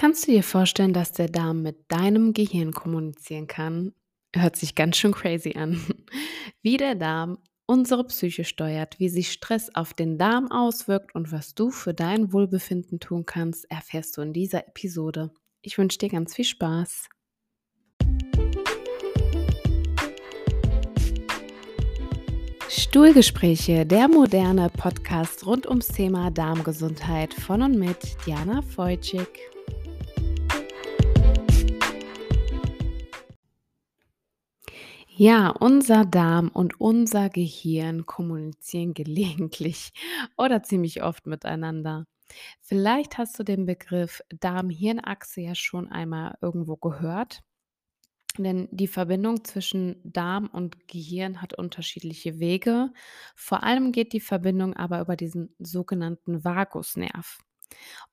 Kannst du dir vorstellen, dass der Darm mit deinem Gehirn kommunizieren kann? Hört sich ganz schön crazy an. Wie der Darm unsere Psyche steuert, wie sich Stress auf den Darm auswirkt und was du für dein Wohlbefinden tun kannst, erfährst du in dieser Episode. Ich wünsche dir ganz viel Spaß. Stuhlgespräche, der moderne Podcast rund ums Thema Darmgesundheit von und mit Diana Feutschig. Ja, unser Darm und unser Gehirn kommunizieren gelegentlich oder ziemlich oft miteinander. Vielleicht hast du den Begriff Darm-Hirn-Achse ja schon einmal irgendwo gehört, denn die Verbindung zwischen Darm und Gehirn hat unterschiedliche Wege. Vor allem geht die Verbindung aber über diesen sogenannten Vagusnerv.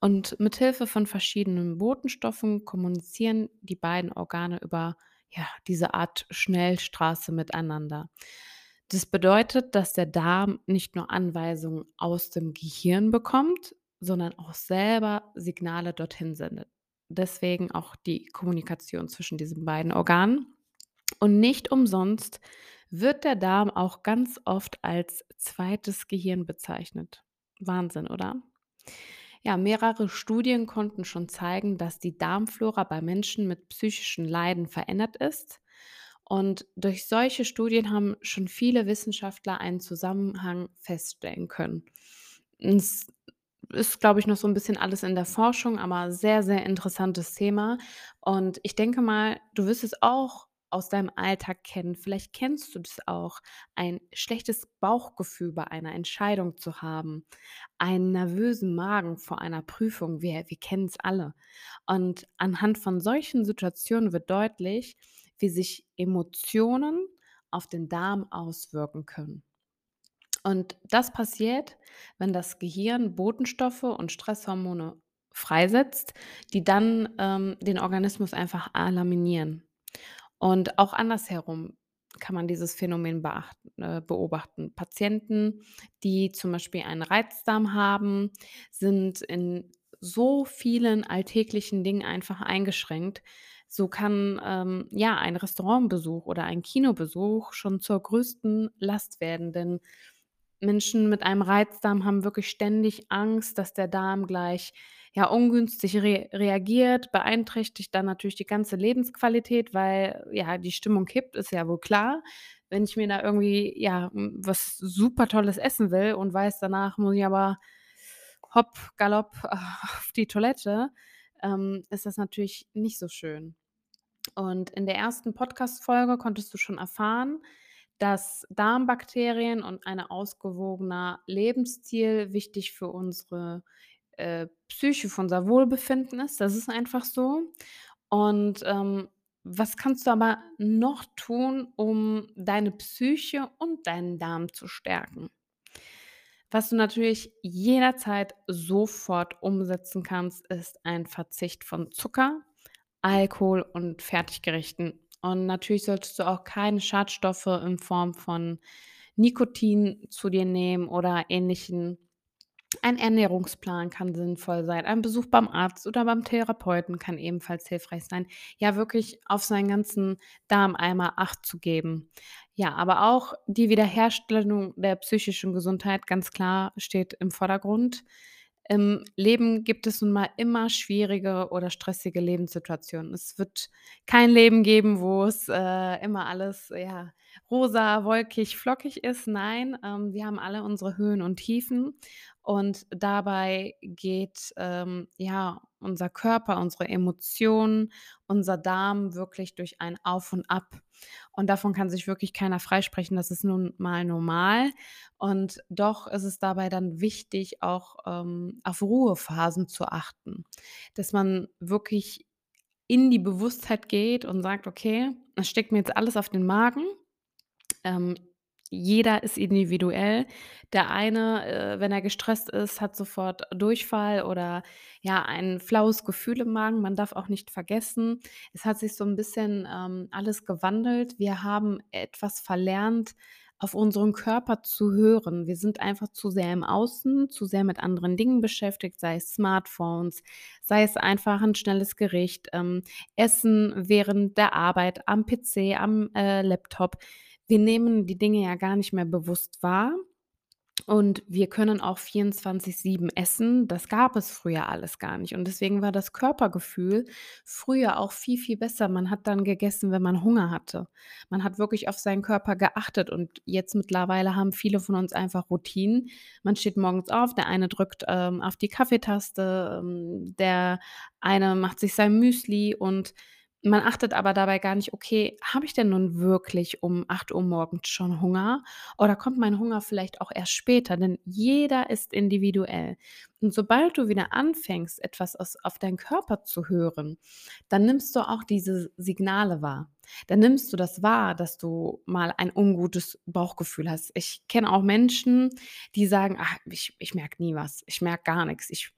Und mithilfe von verschiedenen Botenstoffen kommunizieren die beiden Organe über ja, diese Art Schnellstraße miteinander. Das bedeutet, dass der Darm nicht nur Anweisungen aus dem Gehirn bekommt, sondern auch selber Signale dorthin sendet. Deswegen auch die Kommunikation zwischen diesen beiden Organen. Und nicht umsonst wird der Darm auch ganz oft als zweites Gehirn bezeichnet. Wahnsinn, oder? Ja, mehrere Studien konnten schon zeigen, dass die Darmflora bei Menschen mit psychischen Leiden verändert ist. Und durch solche Studien haben schon viele Wissenschaftler einen Zusammenhang feststellen können. Es ist, glaube ich, noch so ein bisschen alles in der Forschung, aber sehr, sehr interessantes Thema. Und ich denke mal, du wirst es auch aus deinem Alltag kennen. Vielleicht kennst du das auch, ein schlechtes Bauchgefühl bei einer Entscheidung zu haben, einen nervösen Magen vor einer Prüfung. Wir, wir kennen es alle. Und anhand von solchen Situationen wird deutlich, wie sich Emotionen auf den Darm auswirken können. Und das passiert, wenn das Gehirn Botenstoffe und Stresshormone freisetzt, die dann ähm, den Organismus einfach alarminieren. Und auch andersherum kann man dieses Phänomen äh, beobachten. Patienten, die zum Beispiel einen Reizdarm haben, sind in so vielen alltäglichen Dingen einfach eingeschränkt. So kann ähm, ja ein Restaurantbesuch oder ein Kinobesuch schon zur größten Last werden, denn Menschen mit einem Reizdarm haben wirklich ständig Angst, dass der Darm gleich ja, ungünstig re reagiert, beeinträchtigt dann natürlich die ganze Lebensqualität, weil, ja, die Stimmung kippt, ist ja wohl klar. Wenn ich mir da irgendwie, ja, was super Tolles essen will und weiß, danach muss ich aber hopp, galopp auf die Toilette, ähm, ist das natürlich nicht so schön. Und in der ersten Podcast-Folge konntest du schon erfahren, dass Darmbakterien und ein ausgewogener Lebensstil wichtig für unsere äh, Psyche, für unser Wohlbefinden ist. Das ist einfach so. Und ähm, was kannst du aber noch tun, um deine Psyche und deinen Darm zu stärken? Was du natürlich jederzeit sofort umsetzen kannst, ist ein Verzicht von Zucker, Alkohol und Fertiggerichten. Und natürlich solltest du auch keine Schadstoffe in Form von Nikotin zu dir nehmen oder ähnlichen ein Ernährungsplan kann sinnvoll sein. Ein Besuch beim Arzt oder beim Therapeuten kann ebenfalls hilfreich sein. Ja, wirklich auf seinen ganzen Darm einmal Acht zu geben. Ja, aber auch die Wiederherstellung der psychischen Gesundheit ganz klar steht im Vordergrund. Im Leben gibt es nun mal immer schwierige oder stressige Lebenssituationen. Es wird kein Leben geben, wo es äh, immer alles ja, rosa, wolkig, flockig ist. Nein, ähm, wir haben alle unsere Höhen und Tiefen. Und dabei geht ähm, ja unser Körper, unsere Emotionen, unser Darm wirklich durch ein Auf und Ab. Und davon kann sich wirklich keiner freisprechen. Das ist nun mal normal. Und doch ist es dabei dann wichtig, auch ähm, auf Ruhephasen zu achten. Dass man wirklich in die Bewusstheit geht und sagt, okay, es steckt mir jetzt alles auf den Magen. Ähm, jeder ist individuell. Der eine, äh, wenn er gestresst ist, hat sofort Durchfall oder ja, ein flaues Gefühl im Magen. Man darf auch nicht vergessen, es hat sich so ein bisschen ähm, alles gewandelt. Wir haben etwas verlernt, auf unseren Körper zu hören. Wir sind einfach zu sehr im Außen, zu sehr mit anderen Dingen beschäftigt, sei es Smartphones, sei es einfach ein schnelles Gericht, ähm, Essen während der Arbeit, am PC, am äh, Laptop. Wir nehmen die Dinge ja gar nicht mehr bewusst wahr und wir können auch 24/7 essen. Das gab es früher alles gar nicht. Und deswegen war das Körpergefühl früher auch viel, viel besser. Man hat dann gegessen, wenn man Hunger hatte. Man hat wirklich auf seinen Körper geachtet. Und jetzt mittlerweile haben viele von uns einfach Routinen. Man steht morgens auf, der eine drückt ähm, auf die Kaffeetaste, ähm, der eine macht sich sein Müsli und man achtet aber dabei gar nicht: „Okay, habe ich denn nun wirklich um acht Uhr morgens schon Hunger oder kommt mein Hunger vielleicht auch erst später?“ Denn jeder ist individuell. Und sobald du wieder anfängst, etwas aus auf deinen Körper zu hören, dann nimmst du auch diese Signale wahr. Dann nimmst du das wahr, dass du mal ein ungutes Bauchgefühl hast. Ich kenne auch Menschen, die sagen: „Ach, ich ich merke nie was. Ich merke gar nichts. Ich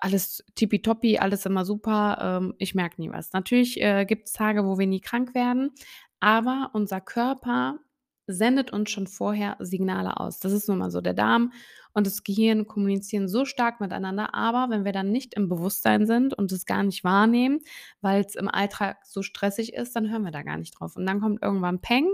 alles tippitoppi, alles immer super, ähm, ich merke nie was. Natürlich, äh, gibt's Tage, wo wir nie krank werden, aber unser Körper sendet uns schon vorher Signale aus. Das ist nun mal so. Der Darm und das Gehirn kommunizieren so stark miteinander, aber wenn wir dann nicht im Bewusstsein sind und es gar nicht wahrnehmen, weil es im Alltag so stressig ist, dann hören wir da gar nicht drauf. Und dann kommt irgendwann Peng,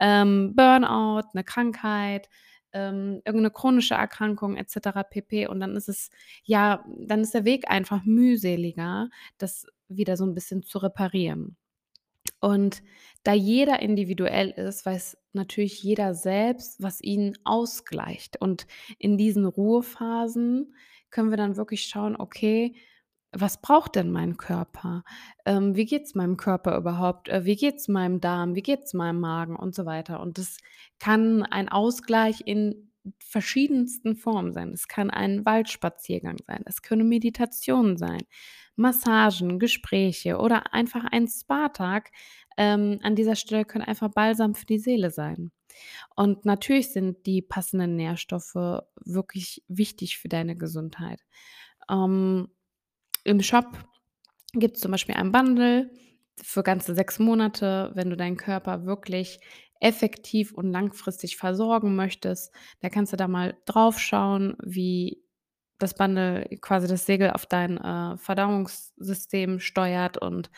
ähm, Burnout, eine Krankheit, ähm, irgend chronische Erkrankung et cetera pp. Und dann ist es ja, dann ist der Weg einfach mühseliger, das wieder so ein bisschen zu reparieren. Und da jeder individuell ist, weiß natürlich jeder selbst, was ihn ausgleicht. Und in diesen Ruhephasen können wir dann wirklich schauen, okay, was braucht denn mein Körper? Ähm, wie geht's meinem Körper überhaupt? Äh, wie geht's meinem Darm? Wie geht's meinem Magen und so weiter? Und das kann ein Ausgleich in verschiedensten Formen sein. Es kann ein Waldspaziergang sein, es können Meditationen sein, Massagen, Gespräche oder einfach ein Spa-Tag. Ähm, an dieser Stelle können einfach Balsam für die Seele sein. Und natürlich sind die passenden Nährstoffe wirklich wichtig für deine Gesundheit. Ähm, im Shop gibt es zum Beispiel ein Bundle für ganze 6 Monate, wenn du deinen Körper wirklich effektiv und langfristig versorgen möchtest. Da kannst du da mal drauf schauen, wie das Bundle quasi das Segel auf dein, äh, Verdauungssystem steuert und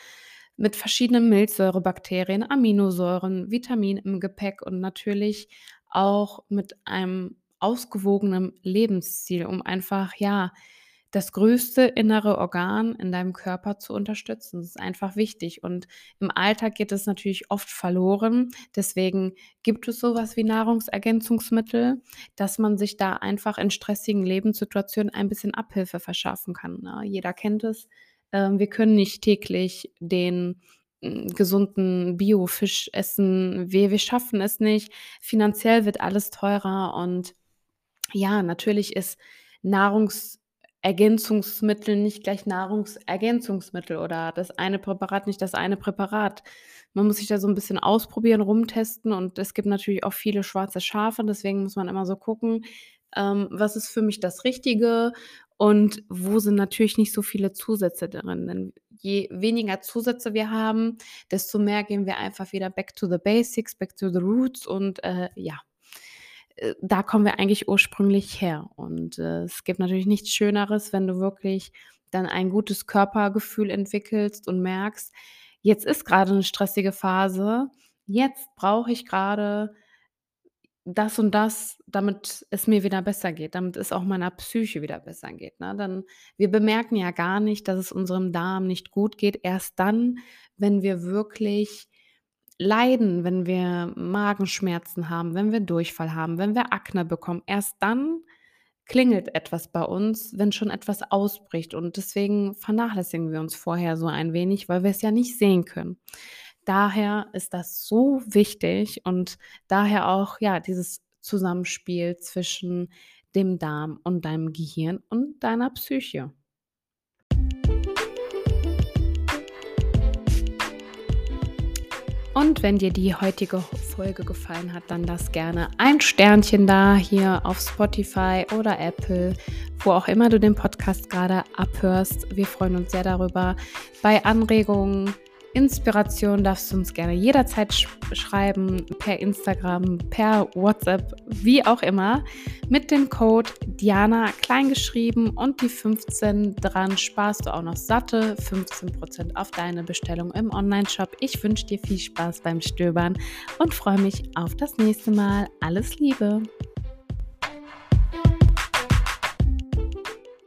mit verschiedenen Milchsäurebakterien, Aminosäuren, Vitaminen im Gepäck und natürlich auch mit einem ausgewogenen Lebensziel, um einfach, ja, das größte innere Organ in deinem Körper zu unterstützen. Das ist einfach wichtig und im Alltag geht es natürlich oft verloren. Deswegen gibt es sowas wie Nahrungsergänzungsmittel, dass man sich da einfach in stressigen Lebenssituationen ein bisschen Abhilfe verschaffen kann, ne? Jeder kennt es. Ähm, wir können nicht täglich den, hm, gesunden Biofisch essen. Wir wir schaffen es nicht. Finanziell wird alles teurer und ja, natürlich ist Nahrungs Ergänzungsmittel nicht gleich Nahrungsergänzungsmittel oder das eine Präparat nicht das eine Präparat. Man muss sich da so 'n bisschen ausprobieren, rumtesten und es gibt natürlich auch viele schwarze Schafe, deswegen muss man immer so gucken, ähm, was ist für mich das Richtige und wo sind natürlich nicht so viele Zusätze drin. Denn je weniger Zusätze wir haben, desto mehr gehen wir einfach wieder back to the basics, back to the roots und, äh, ja äh, da kommen wir eigentlich ursprünglich her. Und, äh, es gibt natürlich nichts Schöneres, wenn du wirklich dann ein gutes Körpergefühl entwickelst und merkst: „Jetzt ist grade 'ne stressige Phase. Jetzt brauche ich grade das und das, damit es mir wieder besser geht, damit es auch meiner Psyche wieder besser geht“, ne? Dann wir bemerken ja gar nicht, dass es unserem Darm nicht gut geht, erst dann, wenn wir wirklich leiden, wenn wir Magenschmerzen haben, wenn wir Durchfall haben, wenn wir Akne bekommen. Erst dann klingelt etwas bei uns, wenn schon etwas ausbricht und deswegen vernachlässigen wir uns vorher so ein wenig, weil wir es ja nicht sehen können. Daher ist das so wichtig und daher auch, ja, dieses Zusammenspiel zwischen dem Darm und deinem Gehirn und deiner Psyche. Und wenn dir die heutige Folge gefallen hat, dann lass gerne ein Sternchen da hier auf Spotify oder Apple, wo auch immer du den Podcast gerade abhörst. Wir freuen uns sehr darüber. Bei Anregungen Inspiration darfst du uns gerne jederzeit sch schreiben, per Instagram, per WhatsApp, wie auch immer, mit dem Code Diana kleingeschrieben und die 15 dran sparst du auch noch satte 15% auf deine Bestellung im Online-Shop. Ich wünsche dir viel Spaß beim Stöbern und freue mich auf das nächste Mal. Alles Liebe!